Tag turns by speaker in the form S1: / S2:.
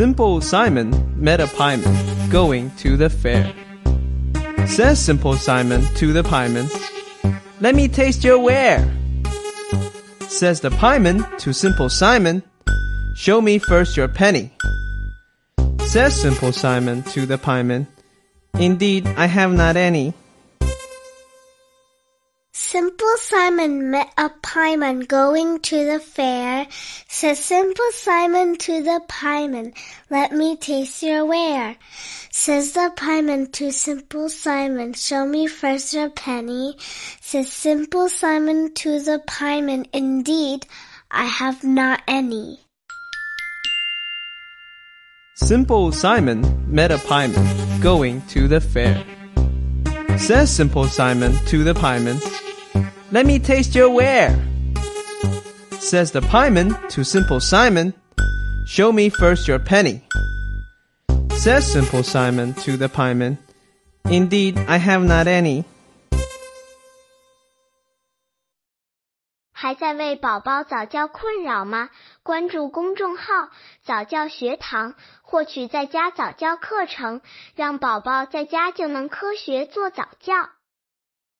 S1: Simple Simon met a pieman going to the fair. Says Simple Simon to the pieman, Let me taste your ware. Says the pieman to Simple Simon, Show me first your penny. Says Simple Simon to the pieman, Indeed, I have not any.
S2: Simple Simon met a pieman going to the fair. Says Simple Simon to the pieman, Let me taste your ware. Says the pieman to Simple Simon, Show me first your penny. Says Simple Simon to the pieman, Indeed, I have not any.
S1: Simple Simon met a pieman going to the fair. Says Simple Simon to the pieman, Let me taste your ware. Says the pieman to Simple Simon, Show me first your penny. Says Simple Simon to the pieman, Indeed, I have not any.
S3: 还在为宝宝早教困扰吗？关注公众号“早教学堂”，获取在家早教课程，让宝宝在家就能科学做早教。